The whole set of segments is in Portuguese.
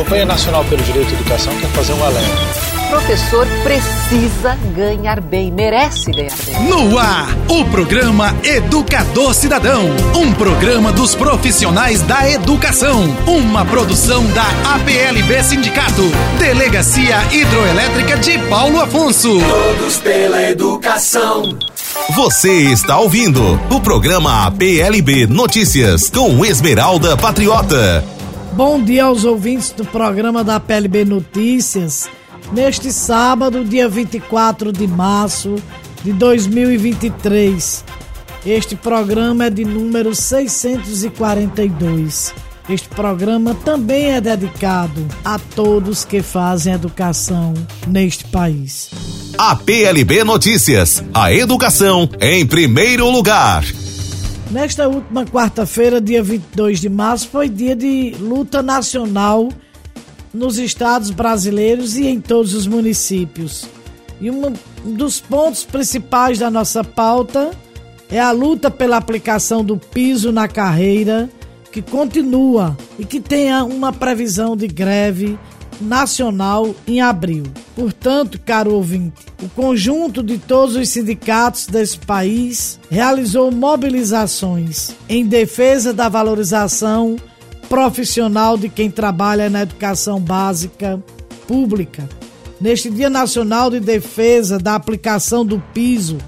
Campanha Nacional pelo Direito à Educação quer fazer um alerta professor precisa ganhar bem, merece ganhar bem. No ar, o programa Educador Cidadão, um programa dos profissionais da educação, uma produção da APLB Sindicato, Delegacia Hidroelétrica de Paulo Afonso. Todos pela educação. Você está ouvindo o programa APLB Notícias com Esmeralda Patriota. Bom dia aos ouvintes do programa da PLB Notícias neste sábado, dia 24 de março de 2023. Este programa é de número 642. Este programa também é dedicado a todos que fazem educação neste país. A PLB Notícias, a educação em primeiro lugar. Nesta última quarta-feira, dia 22 de março, foi dia de luta nacional nos estados brasileiros e em todos os municípios. E um dos pontos principais da nossa pauta é a luta pela aplicação do piso na carreira, que continua e que tenha uma previsão de greve nacional em abril. Portanto, caro ouvinte, o conjunto de todos os sindicatos desse país realizou mobilizações em defesa da valorização profissional de quem trabalha na educação básica pública. Neste Dia Nacional de Defesa da aplicação do piso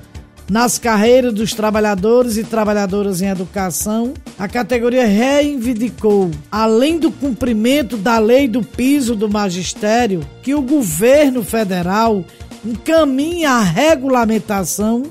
nas carreiras dos trabalhadores e trabalhadoras em educação, a categoria reivindicou, além do cumprimento da lei do piso do magistério, que o governo federal encaminhe a regulamentação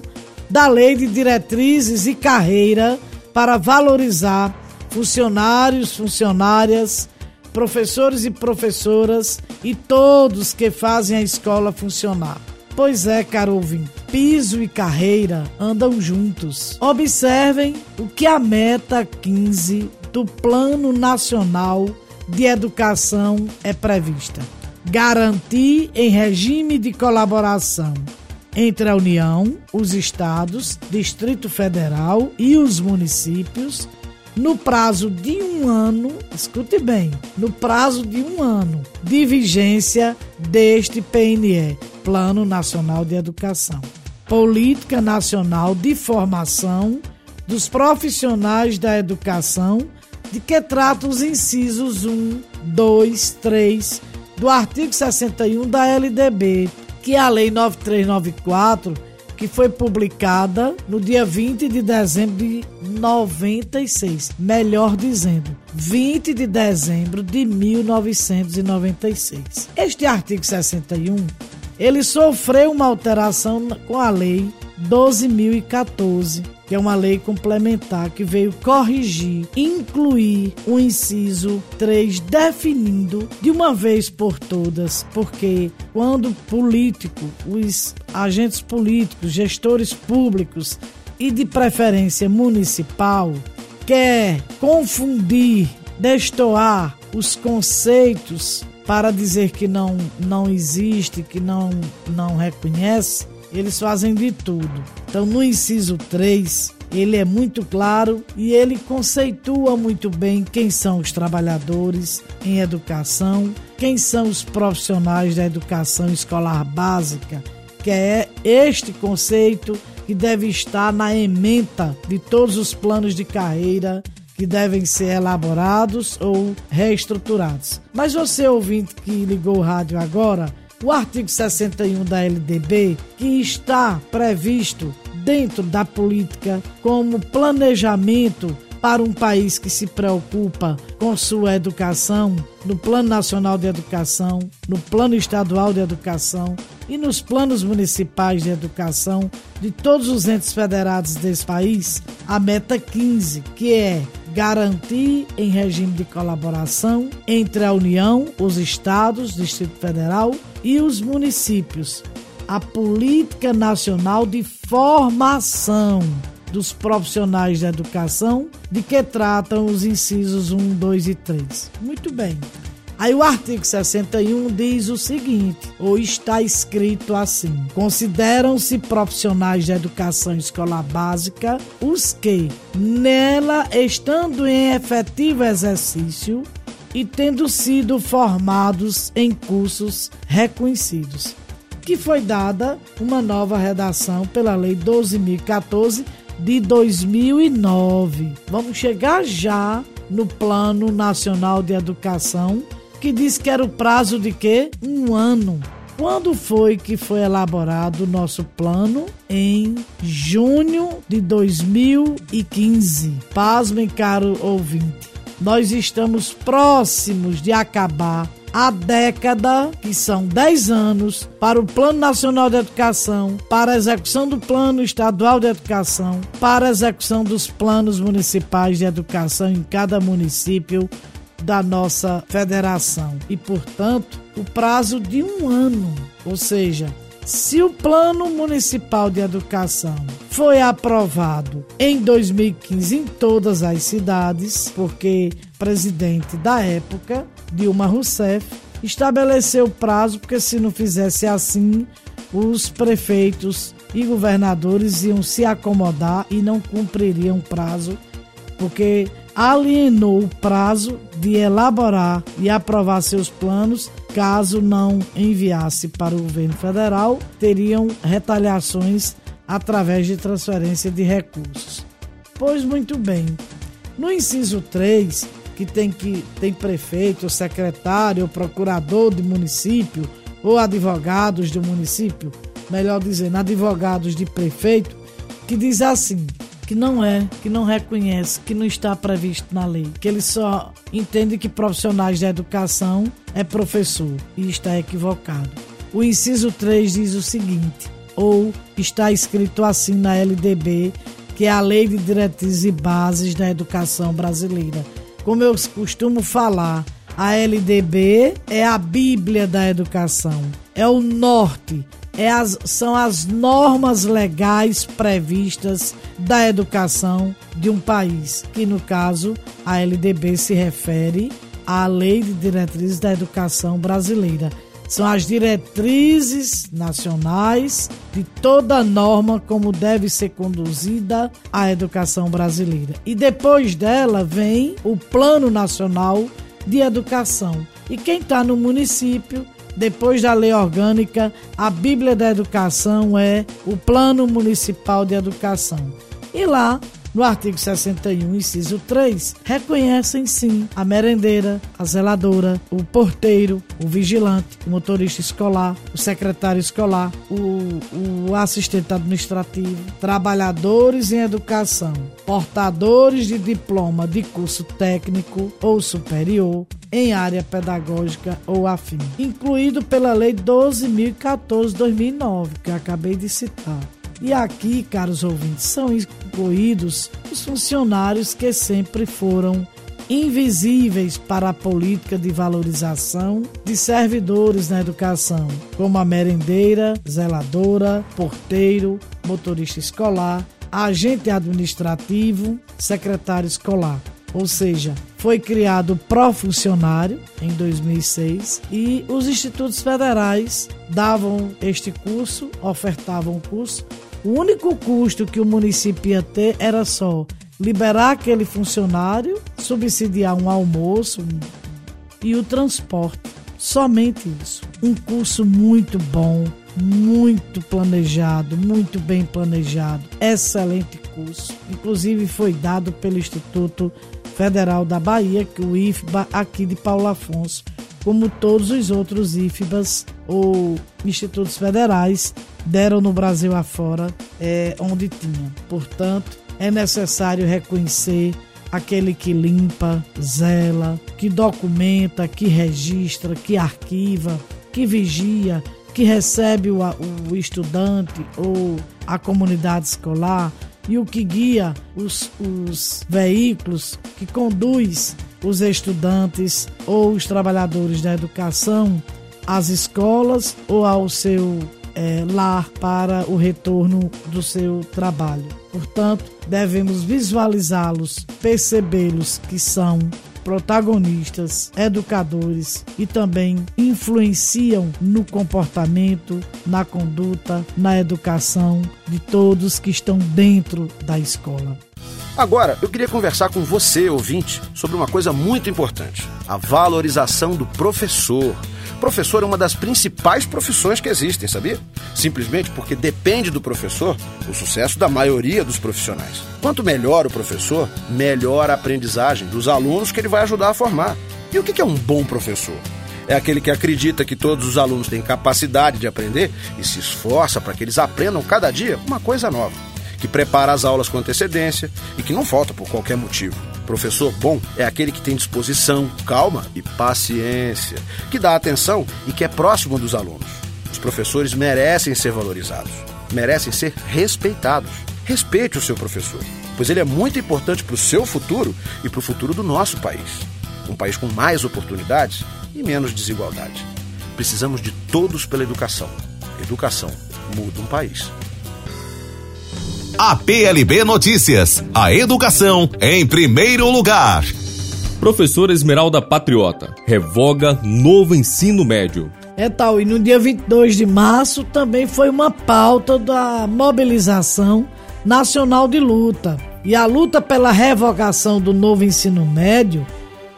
da lei de diretrizes e carreira para valorizar funcionários, funcionárias, professores e professoras e todos que fazem a escola funcionar. Pois é, caro ouvinte, piso e carreira andam juntos. Observem o que a meta 15 do Plano Nacional de Educação é prevista. Garantir em regime de colaboração entre a União, os estados, Distrito Federal e os municípios no prazo de um ano, escute bem, no prazo de um ano de vigência deste PNE, Plano Nacional de Educação. Política Nacional de Formação dos Profissionais da Educação, de que trata os incisos 1, 2, 3 do artigo 61 da LDB, que é a Lei 9394 que foi publicada no dia 20 de dezembro de 96. Melhor dizendo, 20 de dezembro de 1996. Este artigo 61, ele sofreu uma alteração com a lei 12.014 que é uma lei complementar que veio corrigir, incluir o inciso 3, definindo de uma vez por todas, porque quando político, os agentes políticos, gestores públicos e de preferência municipal quer confundir, destoar os conceitos para dizer que não, não existe, que não, não reconhece, eles fazem de tudo. Então, no inciso 3, ele é muito claro e ele conceitua muito bem quem são os trabalhadores em educação, quem são os profissionais da educação escolar básica, que é este conceito que deve estar na ementa de todos os planos de carreira que devem ser elaborados ou reestruturados. Mas você ouvinte que ligou o rádio agora, o artigo 61 da LDB, que está previsto dentro da política como planejamento para um país que se preocupa com sua educação, no Plano Nacional de Educação, no Plano Estadual de Educação e nos planos municipais de educação de todos os entes federados desse país, a meta 15, que é garantir em regime de colaboração entre a União, os estados, Distrito Federal e os municípios a Política Nacional de Formação dos Profissionais da Educação, de que tratam os incisos 1, 2 e 3. Muito bem. Aí o artigo 61 diz o seguinte, ou está escrito assim: consideram-se profissionais de educação escolar básica os que, nela estando em efetivo exercício, e tendo sido formados em cursos reconhecidos, que foi dada uma nova redação pela Lei 12.014 de 2009. Vamos chegar já no Plano Nacional de Educação, que diz que era o prazo de quê? Um ano. Quando foi que foi elaborado o nosso plano? Em junho de 2015. Pasmem, caro ouvinte. Nós estamos próximos de acabar a década, que são 10 anos, para o Plano Nacional de Educação, para a execução do Plano Estadual de Educação, para a execução dos planos municipais de educação em cada município da nossa federação. E, portanto, o prazo de um ano, ou seja, se o Plano Municipal de Educação foi aprovado em 2015 em todas as cidades, porque o presidente da época, Dilma Rousseff, estabeleceu prazo, porque se não fizesse assim, os prefeitos e governadores iam se acomodar e não cumpririam prazo, porque alienou o prazo de elaborar e aprovar seus planos. Caso não enviasse para o governo federal, teriam retaliações através de transferência de recursos. Pois muito bem. No inciso 3, que tem que tem prefeito, secretário, procurador de município ou advogados do município, melhor dizendo, advogados de prefeito, que diz assim: que não é, que não reconhece, que não está previsto na lei, que ele só entende que profissionais da educação é professor e está equivocado. O inciso 3 diz o seguinte: ou está escrito assim na LDB, que é a Lei de Diretrizes e Bases da Educação Brasileira. Como eu costumo falar, a LDB é a Bíblia da educação, é o norte, é as, são as normas legais previstas da educação de um país, que no caso a LDB se refere à Lei de Diretrizes da Educação Brasileira. São as diretrizes nacionais de toda norma como deve ser conduzida a educação brasileira. E depois dela vem o Plano Nacional de Educação. E quem está no município depois da lei orgânica, a Bíblia da Educação é o Plano Municipal de Educação. E lá no artigo 61, inciso 3, reconhecem sim a merendeira, a zeladora, o porteiro, o vigilante, o motorista escolar, o secretário escolar, o, o assistente administrativo, trabalhadores em educação, portadores de diploma de curso técnico ou superior, em área pedagógica ou afim, incluído pela Lei 12.014-2009, que acabei de citar. E aqui, caros ouvintes, são incluídos os funcionários que sempre foram invisíveis para a política de valorização de servidores na educação, como a merendeira, zeladora, porteiro, motorista escolar, agente administrativo, secretário escolar. Ou seja, foi criado o Profuncionário em 2006 e os institutos federais davam este curso, ofertavam o curso o único custo que o município ia ter era só liberar aquele funcionário, subsidiar um almoço e o transporte. Somente isso. Um curso muito bom, muito planejado, muito bem planejado. Excelente curso. Inclusive foi dado pelo Instituto Federal da Bahia, que o IFBA aqui de Paulo Afonso, como todos os outros IFBAs ou institutos federais deram no Brasil afora, é, onde tinha. Portanto, é necessário reconhecer aquele que limpa, zela, que documenta, que registra, que arquiva, que vigia, que recebe o, o estudante ou a comunidade escolar e o que guia os, os veículos, que conduz os estudantes ou os trabalhadores da educação às escolas ou ao seu é, lar para o retorno do seu trabalho. Portanto, devemos visualizá-los, percebê-los que são protagonistas, educadores e também influenciam no comportamento, na conduta, na educação de todos que estão dentro da escola. Agora, eu queria conversar com você, ouvinte, sobre uma coisa muito importante: a valorização do professor. Professor é uma das principais profissões que existem, sabia? Simplesmente porque depende do professor o sucesso da maioria dos profissionais. Quanto melhor o professor, melhor a aprendizagem dos alunos que ele vai ajudar a formar. E o que é um bom professor? É aquele que acredita que todos os alunos têm capacidade de aprender e se esforça para que eles aprendam cada dia uma coisa nova, que prepara as aulas com antecedência e que não falta por qualquer motivo. Professor bom é aquele que tem disposição, calma e paciência, que dá atenção e que é próximo dos alunos. Os professores merecem ser valorizados, merecem ser respeitados. Respeite o seu professor, pois ele é muito importante para o seu futuro e para o futuro do nosso país. Um país com mais oportunidades e menos desigualdade. Precisamos de todos pela educação. Educação muda um país. A PLB Notícias. A educação em primeiro lugar. Professora Esmeralda Patriota revoga novo ensino médio. É tal, e no dia 22 de março também foi uma pauta da mobilização nacional de luta. E a luta pela revogação do novo ensino médio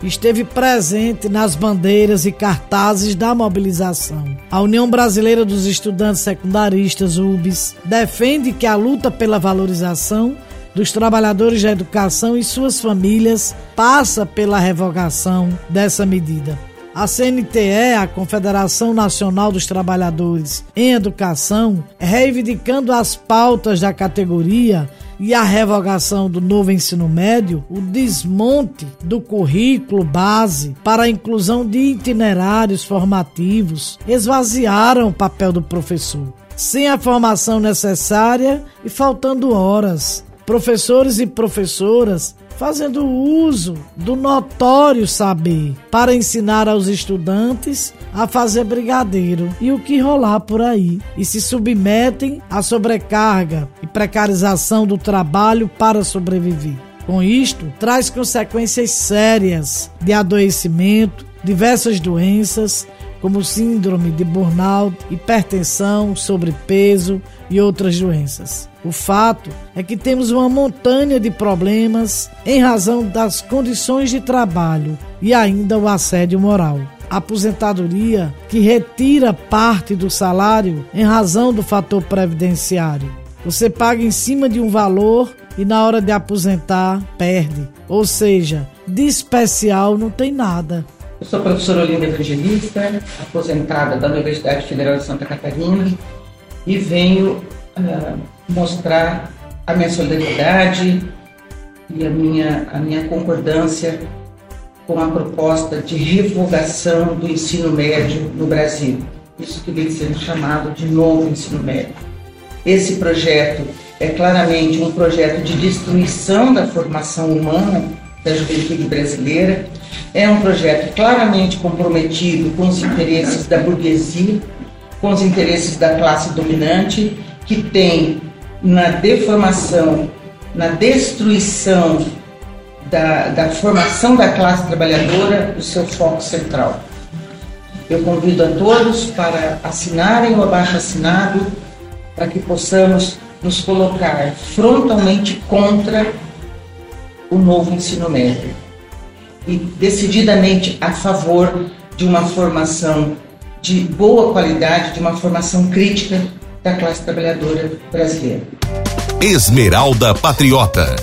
esteve presente nas bandeiras e cartazes da mobilização. A União Brasileira dos Estudantes Secundaristas, UBS, defende que a luta pela valorização dos trabalhadores da educação e suas famílias passa pela revogação dessa medida. A CNTE, a Confederação Nacional dos Trabalhadores em Educação, reivindicando as pautas da categoria, e a revogação do novo ensino médio, o desmonte do currículo base para a inclusão de itinerários formativos esvaziaram o papel do professor. Sem a formação necessária e faltando horas, professores e professoras fazendo uso do notório saber para ensinar aos estudantes a fazer brigadeiro e o que rolar por aí, e se submetem à sobrecarga e precarização do trabalho para sobreviver. Com isto, traz consequências sérias de adoecimento, diversas doenças, como síndrome de burnout, hipertensão, sobrepeso e outras doenças. O fato é que temos uma montanha de problemas em razão das condições de trabalho e ainda o assédio moral. A aposentadoria que retira parte do salário em razão do fator previdenciário. Você paga em cima de um valor e na hora de aposentar perde. Ou seja, de especial não tem nada. Eu sou professora Olinda Evangelista, aposentada da Universidade Federal de Santa Catarina e venho uh, mostrar a minha solidariedade e a minha, a minha concordância com a proposta de revogação do ensino médio no Brasil. Isso que vem sendo chamado de novo ensino médio. Esse projeto é claramente um projeto de destruição da formação humana da juventude brasileira, é um projeto claramente comprometido com os interesses da burguesia, com os interesses da classe dominante, que tem na deformação, na destruição da, da formação da classe trabalhadora o seu foco central. Eu convido a todos para assinarem o abaixo assinado para que possamos nos colocar frontalmente contra o novo ensino médio e decididamente a favor de uma formação de boa qualidade, de uma formação crítica da classe trabalhadora brasileira. Esmeralda Patriota.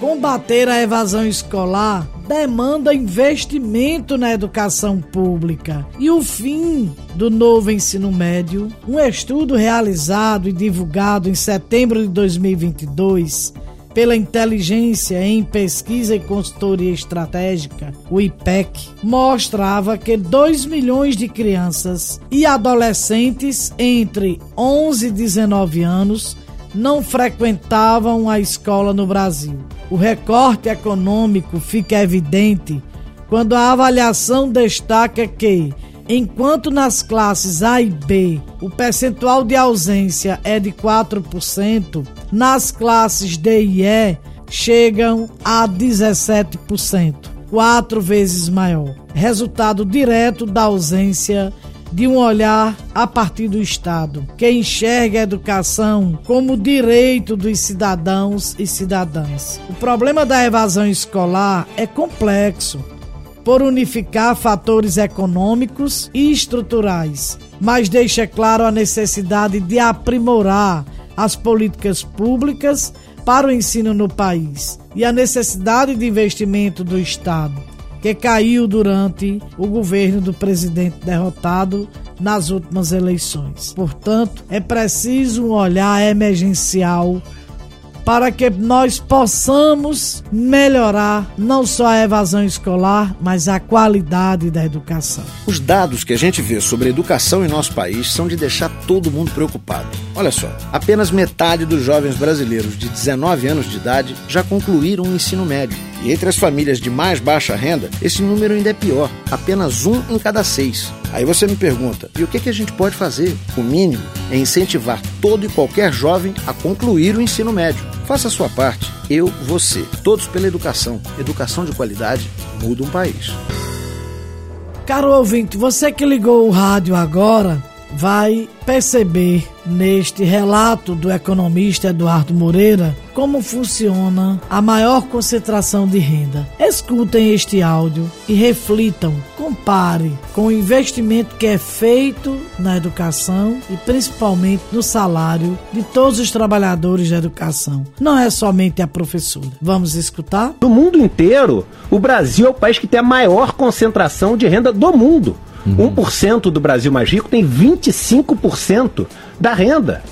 Combater a evasão escolar demanda investimento na educação pública e o fim do novo ensino médio. Um estudo realizado e divulgado em setembro de 2022 pela Inteligência em Pesquisa e Consultoria Estratégica, o IPEC, mostrava que 2 milhões de crianças e adolescentes entre 11 e 19 anos não frequentavam a escola no Brasil. O recorte econômico fica evidente quando a avaliação destaca que Enquanto nas classes A e B o percentual de ausência é de 4%, nas classes D e E chegam a 17%, quatro vezes maior. Resultado direto da ausência de um olhar a partir do Estado, que enxerga a educação como direito dos cidadãos e cidadãs. O problema da evasão escolar é complexo por unificar fatores econômicos e estruturais, mas deixa claro a necessidade de aprimorar as políticas públicas para o ensino no país e a necessidade de investimento do Estado, que caiu durante o governo do presidente derrotado nas últimas eleições. Portanto, é preciso um olhar emergencial para que nós possamos melhorar não só a evasão escolar, mas a qualidade da educação. Os dados que a gente vê sobre a educação em nosso país são de deixar todo mundo preocupado. Olha só, apenas metade dos jovens brasileiros de 19 anos de idade já concluíram o ensino médio. E entre as famílias de mais baixa renda, esse número ainda é pior, apenas um em cada seis. Aí você me pergunta, e o que, que a gente pode fazer? O mínimo é incentivar todo e qualquer jovem a concluir o ensino médio. Faça a sua parte. Eu, você. Todos pela educação. Educação de qualidade muda um país. Caro ouvinte, você que ligou o rádio agora vai perceber neste relato do economista Eduardo Moreira como funciona a maior concentração de renda. Escutem este áudio e reflitam, compare com o investimento que é feito na educação e principalmente no salário de todos os trabalhadores da educação. Não é somente a professora. Vamos escutar? No mundo inteiro, o Brasil é o país que tem a maior concentração de renda do mundo. Uhum. 1% do Brasil mais rico tem 25% da renda.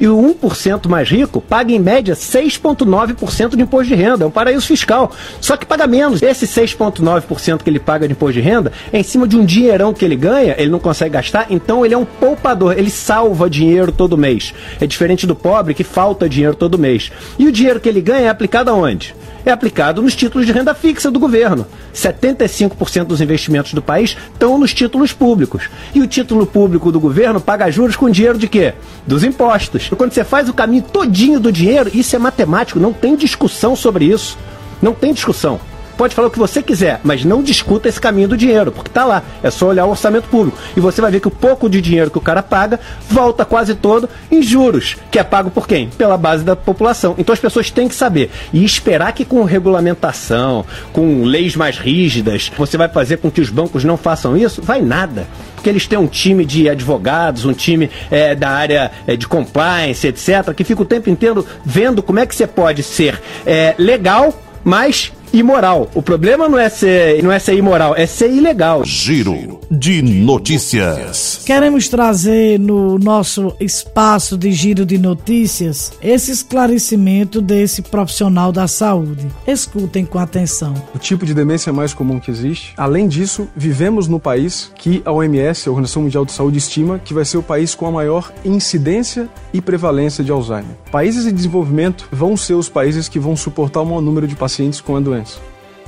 E o 1% mais rico paga em média 6,9% de imposto de renda. É um paraíso fiscal. Só que paga menos. Esse 6,9% que ele paga de imposto de renda é em cima de um dinheirão que ele ganha, ele não consegue gastar, então ele é um poupador. Ele salva dinheiro todo mês. É diferente do pobre que falta dinheiro todo mês. E o dinheiro que ele ganha é aplicado aonde? É aplicado nos títulos de renda fixa do governo. 75% dos investimentos do país estão nos títulos públicos. E o título público do governo paga juros com dinheiro de quê? Dos impostos. Quando você faz o caminho todinho do dinheiro, isso é matemático, não tem discussão sobre isso. Não tem discussão pode falar o que você quiser, mas não discuta esse caminho do dinheiro, porque está lá. É só olhar o orçamento público. E você vai ver que o pouco de dinheiro que o cara paga volta quase todo em juros, que é pago por quem? Pela base da população. Então as pessoas têm que saber. E esperar que com regulamentação, com leis mais rígidas, você vai fazer com que os bancos não façam isso, vai nada porque eles têm um time de advogados, um time é, da área é, de compliance, etc., que fica o tempo inteiro vendo como é que você pode ser é, legal, mas imoral. O problema não é ser, não é ser imoral, é ser ilegal. Giro de notícias. Queremos trazer no nosso espaço de giro de notícias esse esclarecimento desse profissional da saúde. Escutem com atenção. O tipo de demência mais comum que existe. Além disso, vivemos no país que a OMS, a Organização Mundial de Saúde, estima que vai ser o país com a maior incidência e prevalência de Alzheimer. Países em desenvolvimento vão ser os países que vão suportar o maior número de pacientes com a doença.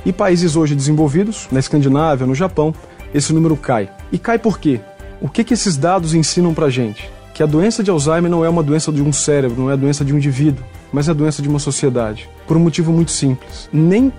E países hoje desenvolvidos, na Escandinávia, no Japão, esse número cai. E cai por quê? O que, que esses dados ensinam pra gente? Que a doença de Alzheimer não é uma doença de um cérebro, não é a doença de um indivíduo, mas é a doença de uma sociedade. Por um motivo muito simples. Nem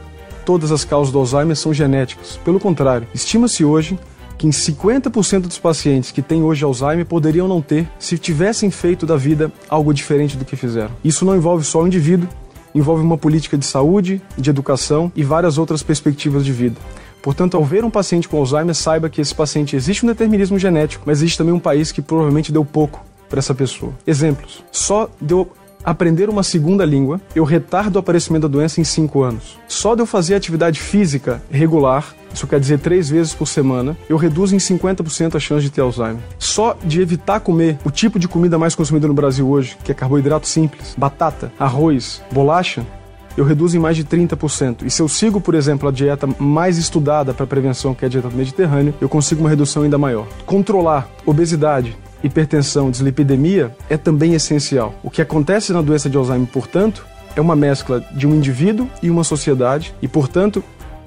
todas as causas do Alzheimer são genéticas. Pelo contrário, estima-se hoje que em 50% dos pacientes que têm hoje Alzheimer poderiam não ter se tivessem feito da vida algo diferente do que fizeram. Isso não envolve só o indivíduo, envolve uma política de saúde, de educação e várias outras perspectivas de vida. Portanto, ao ver um paciente com Alzheimer, saiba que esse paciente existe um determinismo genético, mas existe também um país que provavelmente deu pouco para essa pessoa. Exemplos: só deu aprender uma segunda língua, eu retardo o aparecimento da doença em 5 anos. Só de eu fazer atividade física regular, isso quer dizer três vezes por semana, eu reduzo em 50% a chance de ter Alzheimer. Só de evitar comer o tipo de comida mais consumida no Brasil hoje, que é carboidrato simples, batata, arroz, bolacha, eu reduzo em mais de 30%. E se eu sigo, por exemplo, a dieta mais estudada para prevenção, que é a dieta do Mediterrâneo, eu consigo uma redução ainda maior. Controlar obesidade, hipertensão, dislipidemia é também essencial. O que acontece na doença de Alzheimer, portanto, é uma mescla de um indivíduo e uma sociedade, e, portanto,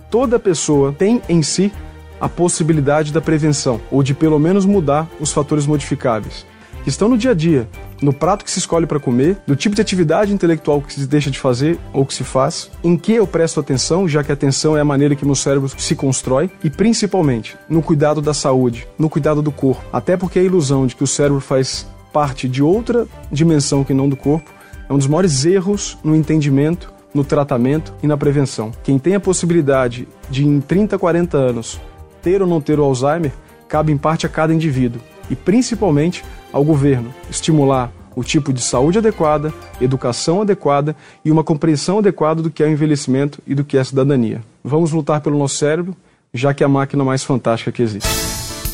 toda pessoa tem em si a possibilidade da prevenção, ou de pelo menos mudar os fatores modificáveis. que estão no dia a dia, no prato que se escolhe para comer, do tipo de atividade intelectual que se deixa de fazer ou que se faz, em que eu presto atenção, já que a atenção é a maneira que meu cérebro se constrói, e principalmente no cuidado da saúde, no cuidado do corpo. Até porque a ilusão de que o cérebro faz parte de outra dimensão que não do corpo é um dos maiores erros no entendimento, no tratamento e na prevenção. Quem tem a possibilidade de, em 30, 40 anos, ter ou não ter o Alzheimer, cabe em parte a cada indivíduo e principalmente ao governo estimular o tipo de saúde adequada, educação adequada e uma compreensão adequada do que é o envelhecimento e do que é a cidadania. Vamos lutar pelo nosso cérebro, já que é a máquina mais fantástica que existe.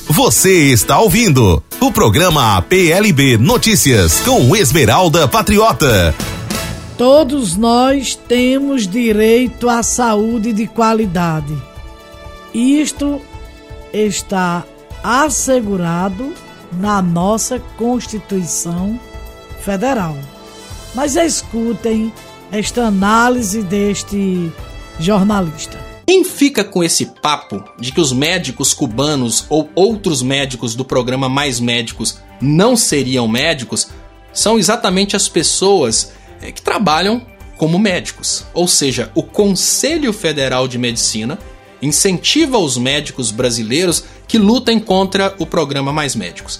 Você está ouvindo o programa PLB Notícias com Esmeralda Patriota. Todos nós temos direito à saúde de qualidade. Isto está assegurado na nossa Constituição Federal. Mas escutem esta análise deste jornalista. Quem fica com esse papo de que os médicos cubanos ou outros médicos do programa Mais Médicos não seriam médicos são exatamente as pessoas eh, que trabalham como médicos. Ou seja, o Conselho Federal de Medicina incentiva os médicos brasileiros que lutem contra o programa Mais Médicos.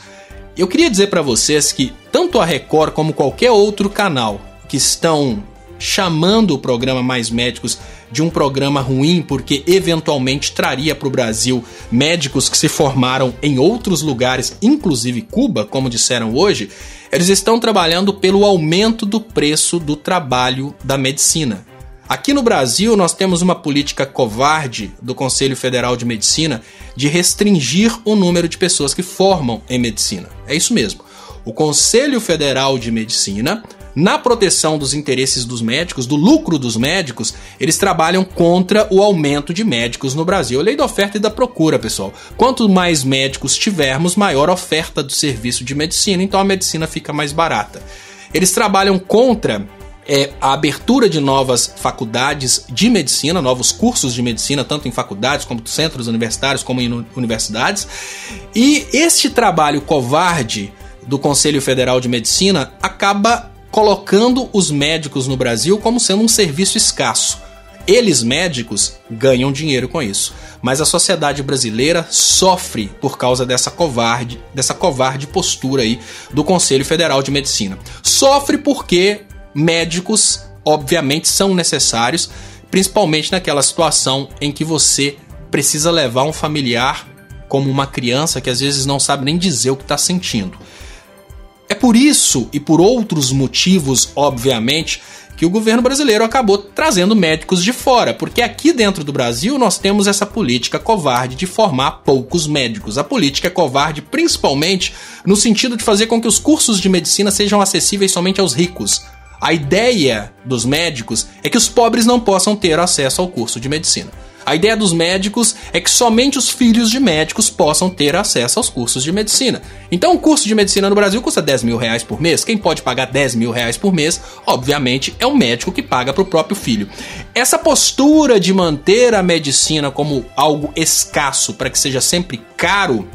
Eu queria dizer para vocês que tanto a Record como qualquer outro canal que estão chamando o programa Mais Médicos de um programa ruim porque eventualmente traria para o Brasil médicos que se formaram em outros lugares, inclusive Cuba, como disseram hoje, eles estão trabalhando pelo aumento do preço do trabalho da medicina. Aqui no Brasil, nós temos uma política covarde do Conselho Federal de Medicina de restringir o número de pessoas que formam em medicina. É isso mesmo. O Conselho Federal de Medicina, na proteção dos interesses dos médicos, do lucro dos médicos, eles trabalham contra o aumento de médicos no Brasil. A lei da oferta e da procura, pessoal. Quanto mais médicos tivermos, maior oferta do serviço de medicina, então a medicina fica mais barata. Eles trabalham contra é a abertura de novas faculdades de medicina, novos cursos de medicina, tanto em faculdades como centros universitários, como em universidades. E este trabalho covarde do Conselho Federal de Medicina acaba colocando os médicos no Brasil como sendo um serviço escasso. Eles, médicos, ganham dinheiro com isso. Mas a sociedade brasileira sofre por causa dessa covarde, dessa covarde postura aí do Conselho Federal de Medicina. Sofre porque médicos, obviamente, são necessários, principalmente naquela situação em que você precisa levar um familiar como uma criança que às vezes não sabe nem dizer o que está sentindo. É por isso e por outros motivos, obviamente, que o governo brasileiro acabou trazendo médicos de fora, porque aqui dentro do Brasil nós temos essa política covarde de formar poucos médicos. A política é covarde principalmente no sentido de fazer com que os cursos de medicina sejam acessíveis somente aos ricos. A ideia dos médicos é que os pobres não possam ter acesso ao curso de medicina. A ideia dos médicos é que somente os filhos de médicos possam ter acesso aos cursos de medicina. Então, o curso de medicina no Brasil custa 10 mil reais por mês. Quem pode pagar 10 mil reais por mês, obviamente, é o médico que paga para o próprio filho. Essa postura de manter a medicina como algo escasso para que seja sempre caro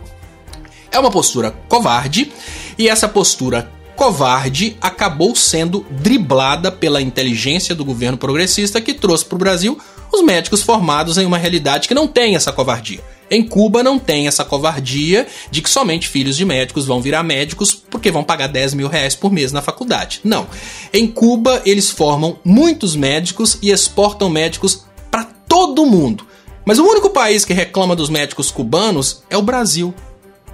é uma postura covarde. E essa postura covarde acabou sendo driblada pela inteligência do governo progressista que trouxe para o Brasil os médicos formados em uma realidade que não tem essa covardia. Em Cuba não tem essa covardia de que somente filhos de médicos vão virar médicos porque vão pagar 10 mil reais por mês na faculdade. Não. Em Cuba eles formam muitos médicos e exportam médicos para todo mundo. Mas o único país que reclama dos médicos cubanos é o Brasil.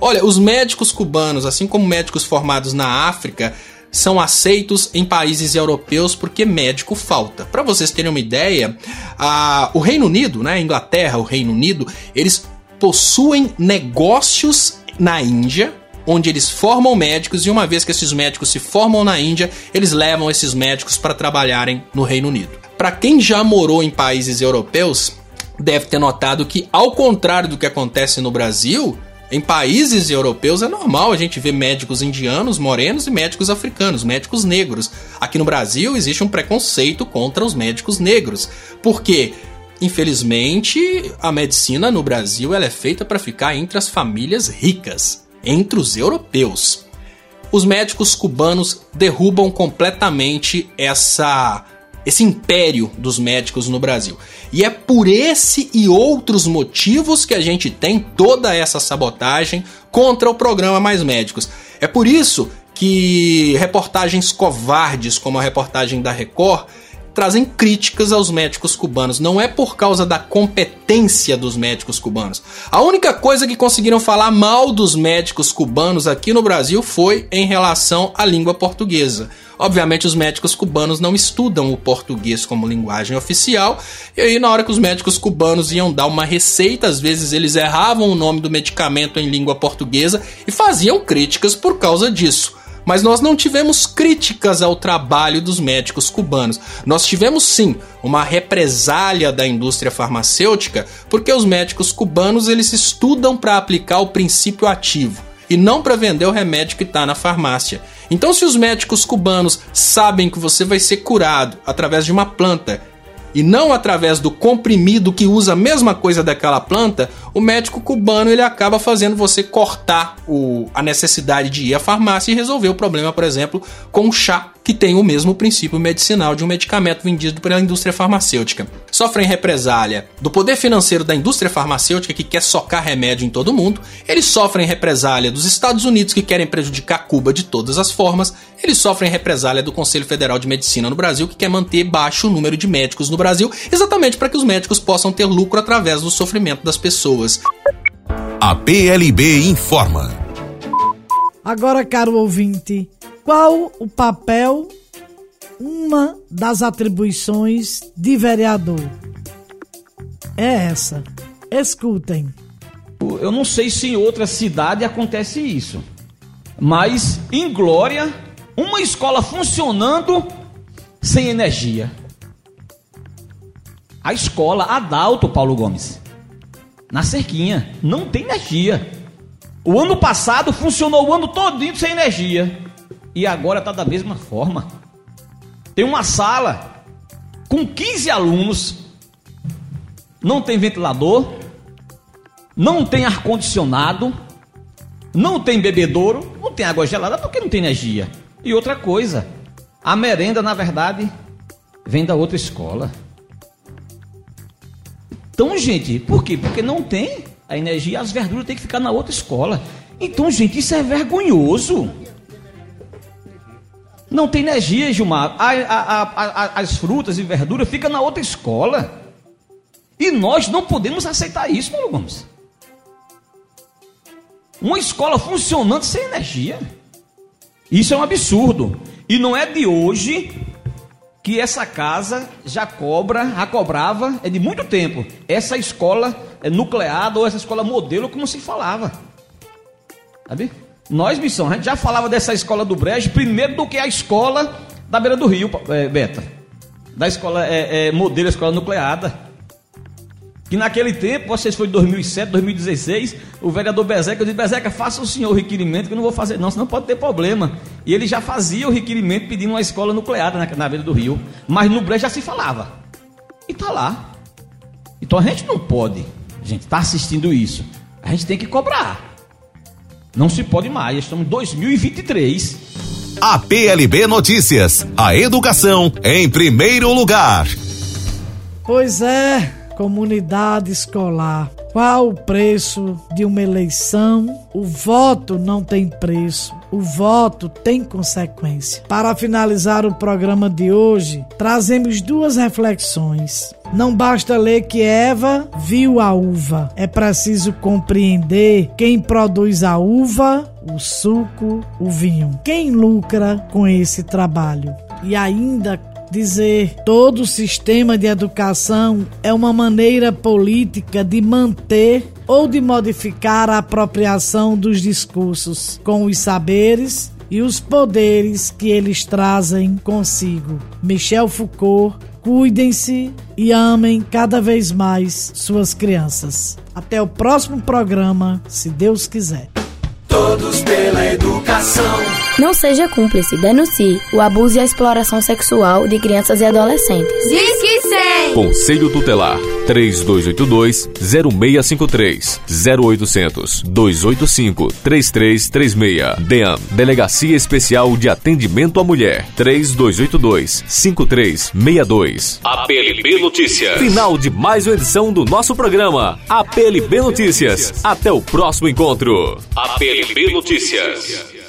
Olha, os médicos cubanos, assim como médicos formados na África, são aceitos em países europeus porque médico falta. Para vocês terem uma ideia, a, o Reino Unido, né, Inglaterra, o Reino Unido, eles possuem negócios na Índia, onde eles formam médicos e uma vez que esses médicos se formam na Índia, eles levam esses médicos para trabalharem no Reino Unido. Para quem já morou em países europeus, deve ter notado que ao contrário do que acontece no Brasil, em países europeus é normal a gente ver médicos indianos, morenos e médicos africanos, médicos negros. Aqui no Brasil existe um preconceito contra os médicos negros. Porque, infelizmente, a medicina no Brasil ela é feita para ficar entre as famílias ricas, entre os europeus. os médicos cubanos derrubam completamente essa esse império dos médicos no Brasil. E é por esse e outros motivos que a gente tem toda essa sabotagem contra o programa Mais Médicos. É por isso que reportagens covardes, como a reportagem da Record, trazem críticas aos médicos cubanos. Não é por causa da competência dos médicos cubanos. A única coisa que conseguiram falar mal dos médicos cubanos aqui no Brasil foi em relação à língua portuguesa. Obviamente, os médicos cubanos não estudam o português como linguagem oficial, e aí, na hora que os médicos cubanos iam dar uma receita, às vezes eles erravam o nome do medicamento em língua portuguesa e faziam críticas por causa disso mas nós não tivemos críticas ao trabalho dos médicos cubanos. Nós tivemos sim uma represália da indústria farmacêutica, porque os médicos cubanos eles estudam para aplicar o princípio ativo e não para vender o remédio que está na farmácia. Então, se os médicos cubanos sabem que você vai ser curado através de uma planta e não através do comprimido que usa a mesma coisa daquela planta, o médico cubano ele acaba fazendo você cortar o, a necessidade de ir à farmácia e resolver o problema, por exemplo, com chá que tem o mesmo princípio medicinal de um medicamento vendido pela indústria farmacêutica. Sofrem represália do poder financeiro da indústria farmacêutica que quer socar remédio em todo mundo, eles sofrem represália dos Estados Unidos que querem prejudicar Cuba de todas as formas, eles sofrem represália do Conselho Federal de Medicina no Brasil que quer manter baixo o número de médicos no Brasil, exatamente para que os médicos possam ter lucro através do sofrimento das pessoas. A PLB informa. Agora, caro ouvinte, qual o papel, uma das atribuições de vereador? É essa. Escutem. Eu não sei se em outra cidade acontece isso, mas em Glória, uma escola funcionando sem energia. A escola Adalto Paulo Gomes, na cerquinha, não tem energia. O ano passado funcionou o ano todinho sem energia. E agora está da mesma forma. Tem uma sala com 15 alunos, não tem ventilador, não tem ar-condicionado, não tem bebedouro, não tem água gelada porque não tem energia. E outra coisa, a merenda, na verdade, vem da outra escola. Então, gente, por quê? Porque não tem a energia, as verduras têm que ficar na outra escola. Então, gente, isso é vergonhoso. Não tem energia, Gilmar. A, a, a, as frutas e verduras ficam na outra escola. E nós não podemos aceitar isso, Paulo Gomes. Uma escola funcionando sem energia. Isso é um absurdo. E não é de hoje que essa casa já cobra, já cobrava, é de muito tempo. Essa escola é nucleada ou essa escola modelo, como se falava. Sabe? Nós, missão, a gente já falava dessa escola do Brejo primeiro do que a escola da beira do rio, é, Beta. Da escola é, é, modelo, escola nucleada. Que naquele tempo, vocês foi em 2007, 2016, o vereador Bezeca disse: Bezeca, faça o senhor o requerimento, que eu não vou fazer, não, senão pode ter problema. E ele já fazia o requerimento pedindo uma escola nucleada na, na beira do rio. Mas no Brejo já se falava. E tá lá. Então a gente não pode, a gente está assistindo isso. A gente tem que cobrar. Não se pode mais, estamos em 2023. A PLB Notícias, a educação em primeiro lugar. Pois é, comunidade escolar. Qual o preço de uma eleição? O voto não tem preço, o voto tem consequência. Para finalizar o programa de hoje, trazemos duas reflexões. Não basta ler que Eva viu a uva, é preciso compreender quem produz a uva, o suco, o vinho. Quem lucra com esse trabalho? E ainda dizer todo o sistema de educação é uma maneira política de manter ou de modificar a apropriação dos discursos com os saberes e os poderes que eles trazem consigo. Michel Foucault cuidem-se e amem cada vez mais suas crianças. Até o próximo programa, se Deus quiser. Todos pela educação. Não seja cúmplice, denuncie o abuso e a exploração sexual de crianças e adolescentes. Diz que 100. Conselho Tutelar 3282-0653 0800 285 3336 DEAM Delegacia Especial de Atendimento à Mulher 3282 5362 APLB Notícias. Final de mais uma edição do nosso programa APLB Notícias. Até o próximo encontro. APLB Notícias